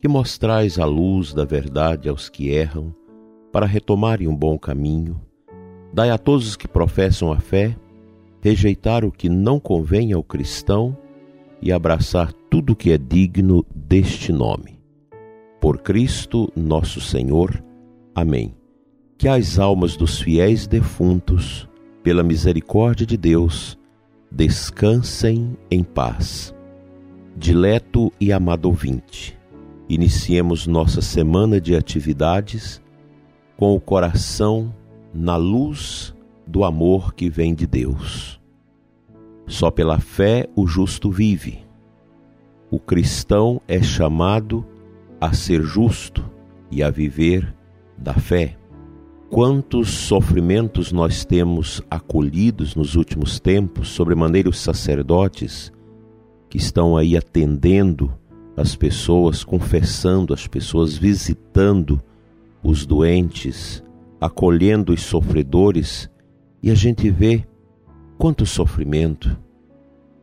que mostrais a luz da verdade aos que erram, para retomarem um bom caminho, dai a todos os que professam a fé rejeitar o que não convém ao cristão e abraçar tudo que é digno deste nome. Por Cristo nosso Senhor. Amém. Que as almas dos fiéis defuntos, pela misericórdia de Deus, descansem em paz. Dileto e amado ouvinte, iniciemos nossa semana de atividades com o coração na luz do amor que vem de Deus. Só pela fé o justo vive. O cristão é chamado a ser justo e a viver da fé. Quantos sofrimentos nós temos acolhidos nos últimos tempos, sobremaneira os sacerdotes que estão aí atendendo as pessoas, confessando as pessoas, visitando os doentes, acolhendo os sofredores, e a gente vê quanto sofrimento,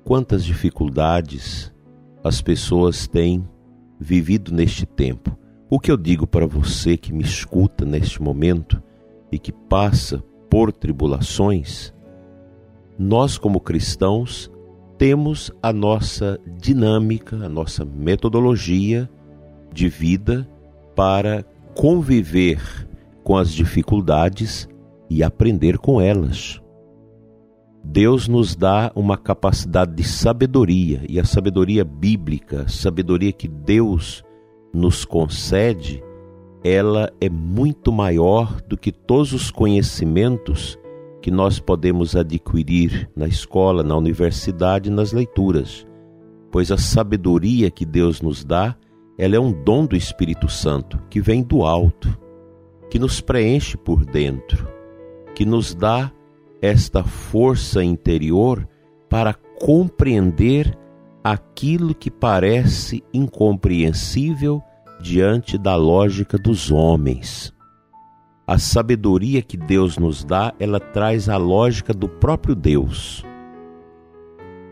quantas dificuldades as pessoas têm vivido neste tempo. O que eu digo para você que me escuta neste momento e que passa por tribulações, nós, como cristãos, temos a nossa dinâmica, a nossa metodologia de vida para conviver com as dificuldades e aprender com elas. Deus nos dá uma capacidade de sabedoria, e a sabedoria bíblica, a sabedoria que Deus nos concede, ela é muito maior do que todos os conhecimentos que nós podemos adquirir na escola, na universidade, nas leituras. Pois a sabedoria que Deus nos dá, ela é um dom do Espírito Santo, que vem do alto, que nos preenche por dentro, que nos dá esta força interior para compreender aquilo que parece incompreensível diante da lógica dos homens. A sabedoria que Deus nos dá, ela traz a lógica do próprio Deus.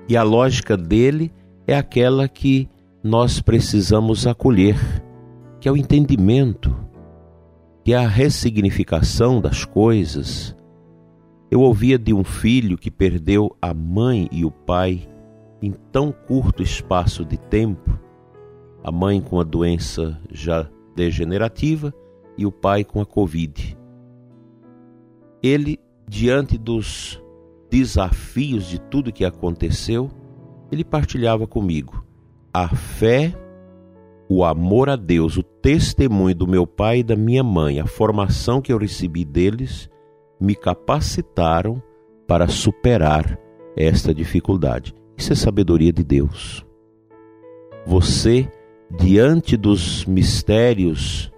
E a lógica dele é aquela que nós precisamos acolher, que é o entendimento, que é a ressignificação das coisas. Eu ouvia de um filho que perdeu a mãe e o pai em tão curto espaço de tempo a mãe com a doença já degenerativa e o pai com a Covid. Ele, diante dos desafios de tudo que aconteceu, ele partilhava comigo a fé, o amor a Deus, o testemunho do meu pai e da minha mãe, a formação que eu recebi deles, me capacitaram para superar esta dificuldade. Isso é sabedoria de Deus. Você diante dos mistérios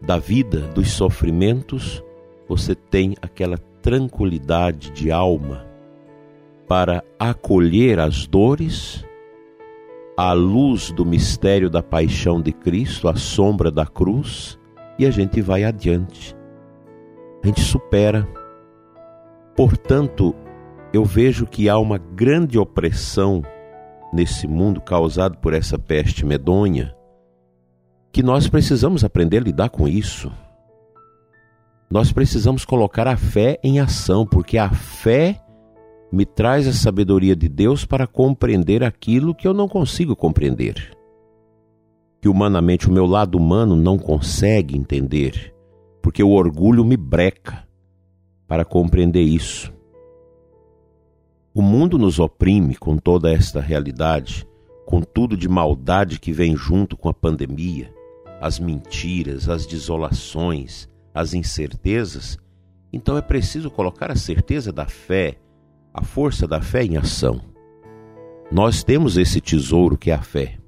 da vida, dos sofrimentos, você tem aquela tranquilidade de alma para acolher as dores, à luz do mistério da paixão de Cristo, à sombra da cruz, e a gente vai adiante. A gente supera. Portanto, eu vejo que há uma grande opressão nesse mundo causado por essa peste medonha, que nós precisamos aprender a lidar com isso. Nós precisamos colocar a fé em ação, porque a fé me traz a sabedoria de Deus para compreender aquilo que eu não consigo compreender. Que humanamente o meu lado humano não consegue entender, porque o orgulho me breca para compreender isso. O mundo nos oprime com toda esta realidade, com tudo de maldade que vem junto com a pandemia, as mentiras, as desolações, as incertezas. Então é preciso colocar a certeza da fé, a força da fé em ação. Nós temos esse tesouro que é a fé.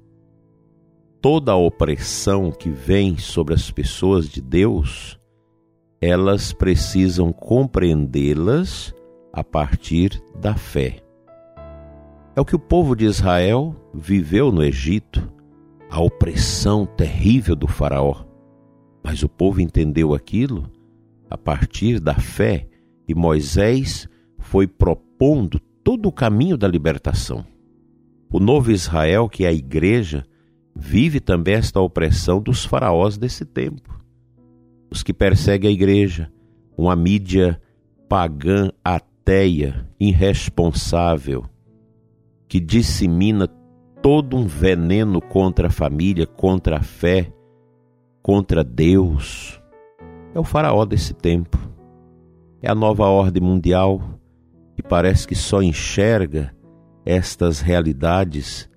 toda a opressão que vem sobre as pessoas de Deus, elas precisam compreendê-las a partir da fé. É o que o povo de Israel viveu no Egito, a opressão terrível do Faraó. Mas o povo entendeu aquilo a partir da fé e Moisés foi propondo todo o caminho da libertação. O novo Israel, que é a igreja, vive também esta opressão dos faraós desse tempo. Os que perseguem a igreja, uma mídia pagã, ateia, irresponsável, que dissemina todo um veneno contra a família, contra a fé, contra Deus. É o faraó desse tempo. É a nova ordem mundial que parece que só enxerga estas realidades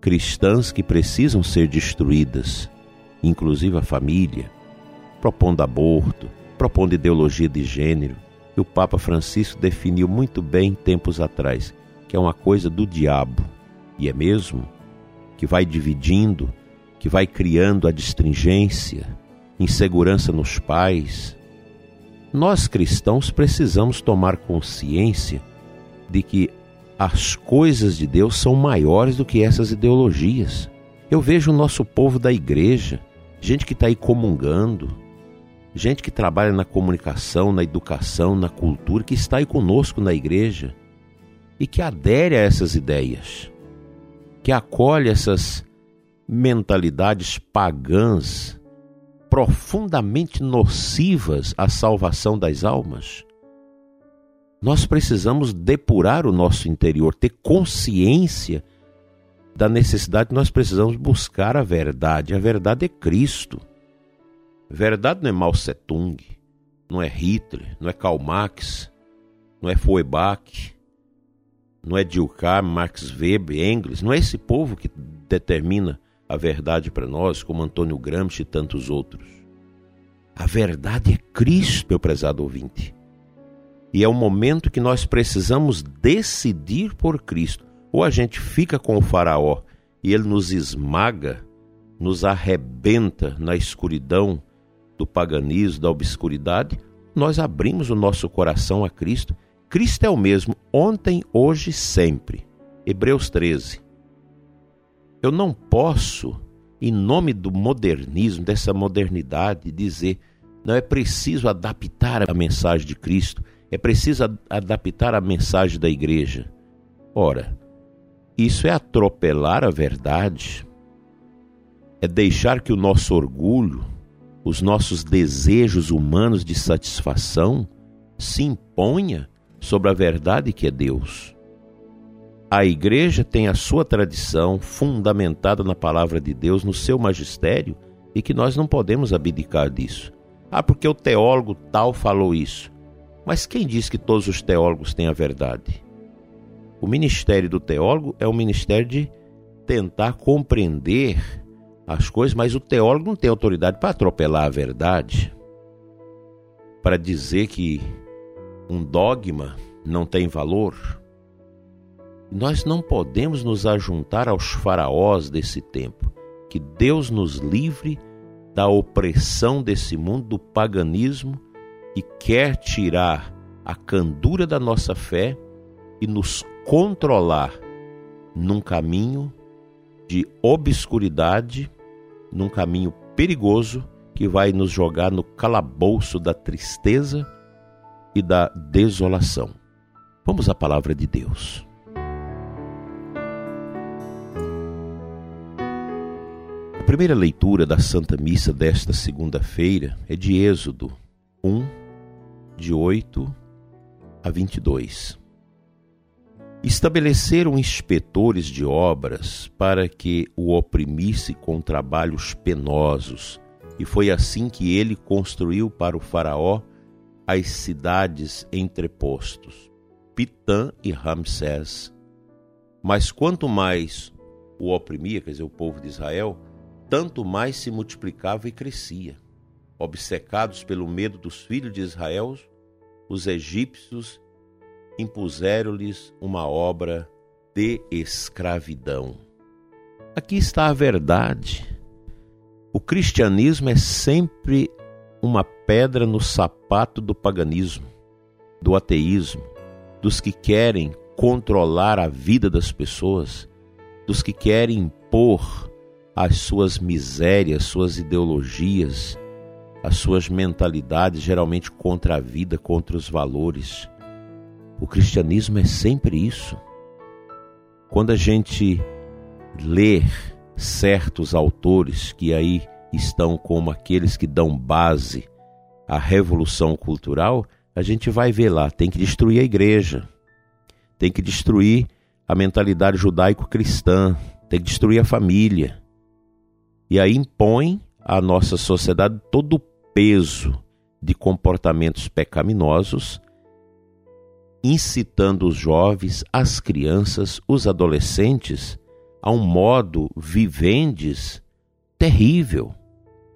cristãs que precisam ser destruídas, inclusive a família, propondo aborto, propondo ideologia de gênero. E o Papa Francisco definiu muito bem tempos atrás que é uma coisa do diabo, e é mesmo, que vai dividindo, que vai criando a distringência, insegurança nos pais. Nós cristãos precisamos tomar consciência de que as coisas de Deus são maiores do que essas ideologias. Eu vejo o nosso povo da igreja, gente que está aí comungando, gente que trabalha na comunicação, na educação, na cultura, que está aí conosco na igreja e que adere a essas ideias, que acolhe essas mentalidades pagãs profundamente nocivas à salvação das almas. Nós precisamos depurar o nosso interior, ter consciência da necessidade, nós precisamos buscar a verdade. A verdade é Cristo. Verdade não é Mao Tse Tung, não é Hitler, não é Karl Marx, não é Feuerbach, não é Dilkar, Max Weber, Engels, não é esse povo que determina a verdade para nós, como Antônio Gramsci e tantos outros. A verdade é Cristo, meu prezado ouvinte. E é o momento que nós precisamos decidir por Cristo. Ou a gente fica com o Faraó e ele nos esmaga, nos arrebenta na escuridão do paganismo, da obscuridade, nós abrimos o nosso coração a Cristo. Cristo é o mesmo ontem, hoje, sempre. Hebreus 13. Eu não posso, em nome do modernismo, dessa modernidade, dizer não é preciso adaptar a mensagem de Cristo, é preciso adaptar a mensagem da igreja. Ora, isso é atropelar a verdade, é deixar que o nosso orgulho, os nossos desejos humanos de satisfação se imponha sobre a verdade que é Deus. A igreja tem a sua tradição fundamentada na palavra de Deus, no seu magistério, e que nós não podemos abdicar disso. Ah, porque o teólogo tal falou isso. Mas quem diz que todos os teólogos têm a verdade? O ministério do teólogo é o ministério de tentar compreender as coisas, mas o teólogo não tem autoridade para atropelar a verdade, para dizer que um dogma não tem valor. Nós não podemos nos ajuntar aos faraós desse tempo. Que Deus nos livre da opressão desse mundo, do paganismo e quer tirar a candura da nossa fé e nos controlar num caminho de obscuridade, num caminho perigoso que vai nos jogar no calabouço da tristeza e da desolação. Vamos à palavra de Deus. A primeira leitura da Santa Missa desta segunda-feira é de Êxodo 1, de 8 a 22. Estabeleceram inspetores de obras para que o oprimisse com trabalhos penosos, e foi assim que ele construiu para o Faraó as cidades entrepostos, Pitã e Ramsés. Mas quanto mais o oprimia, quer dizer, o povo de Israel, tanto mais se multiplicava e crescia. Obcecados pelo medo dos filhos de Israel, os egípcios impuseram-lhes uma obra de escravidão. Aqui está a verdade. O cristianismo é sempre uma pedra no sapato do paganismo, do ateísmo, dos que querem controlar a vida das pessoas, dos que querem impor as suas misérias, suas ideologias, as suas mentalidades, geralmente contra a vida, contra os valores. O cristianismo é sempre isso. Quando a gente lê certos autores que aí estão como aqueles que dão base à revolução cultural, a gente vai ver lá, tem que destruir a igreja, tem que destruir a mentalidade judaico-cristã, tem que destruir a família. E aí impõe à nossa sociedade todo o peso de comportamentos pecaminosos, incitando os jovens, as crianças, os adolescentes a um modo vivendes terrível.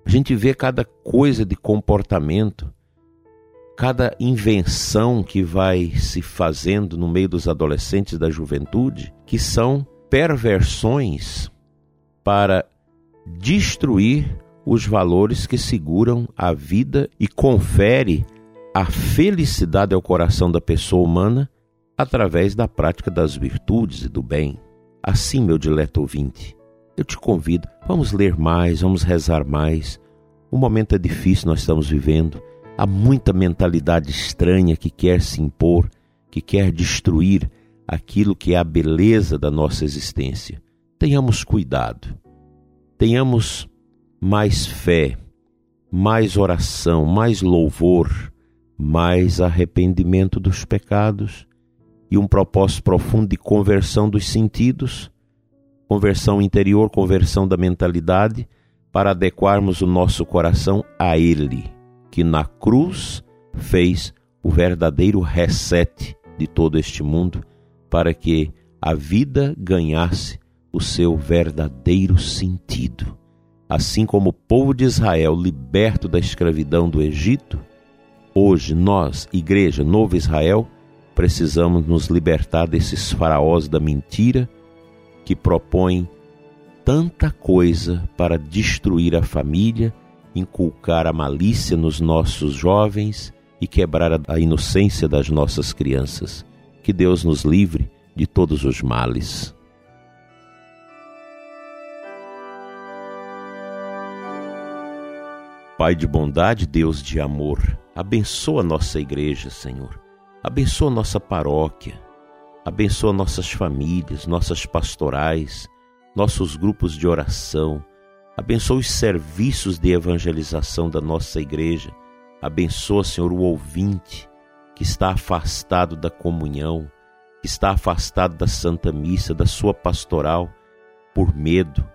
A gente vê cada coisa de comportamento, cada invenção que vai se fazendo no meio dos adolescentes da juventude, que são perversões para destruir os valores que seguram a vida e confere a felicidade ao coração da pessoa humana através da prática das virtudes e do bem. Assim, meu dileto ouvinte, eu te convido, vamos ler mais, vamos rezar mais. O momento é difícil, nós estamos vivendo. Há muita mentalidade estranha que quer se impor, que quer destruir aquilo que é a beleza da nossa existência. Tenhamos cuidado, tenhamos mais fé, mais oração, mais louvor, mais arrependimento dos pecados e um propósito profundo de conversão dos sentidos, conversão interior, conversão da mentalidade, para adequarmos o nosso coração a Ele, que na cruz fez o verdadeiro reset de todo este mundo, para que a vida ganhasse o seu verdadeiro sentido. Assim como o povo de Israel, liberto da escravidão do Egito, hoje nós, Igreja Novo Israel, precisamos nos libertar desses faraós da mentira que propõem tanta coisa para destruir a família, inculcar a malícia nos nossos jovens e quebrar a inocência das nossas crianças. Que Deus nos livre de todos os males. Pai de bondade, Deus de amor, abençoa nossa igreja, Senhor. Abençoa nossa paróquia. Abençoa nossas famílias, nossas pastorais, nossos grupos de oração. Abençoa os serviços de evangelização da nossa igreja. Abençoa, Senhor, o ouvinte que está afastado da comunhão, que está afastado da Santa Missa, da sua pastoral, por medo,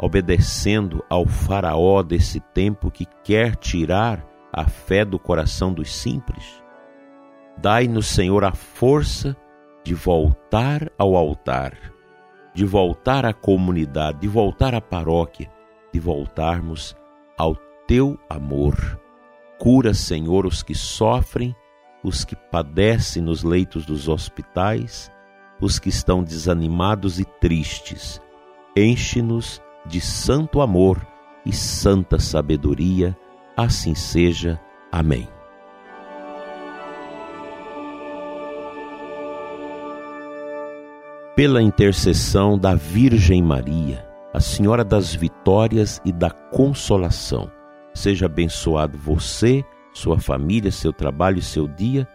obedecendo ao Faraó desse tempo que quer tirar a fé do coração dos simples? Dai-nos, Senhor, a força de voltar ao altar, de voltar à comunidade, de voltar à paróquia, de voltarmos ao teu amor. Cura, Senhor, os que sofrem, os que padecem nos leitos dos hospitais, os que estão desanimados e tristes. Enche-nos de santo amor e santa sabedoria, assim seja. Amém. Pela intercessão da Virgem Maria, a Senhora das Vitórias e da Consolação, seja abençoado você, sua família, seu trabalho e seu dia,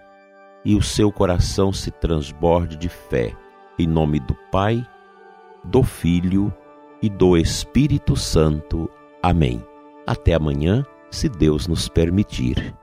e o seu coração se transborde de fé. Em nome do Pai, do Filho e do Espírito Santo. Amém. Até amanhã, se Deus nos permitir.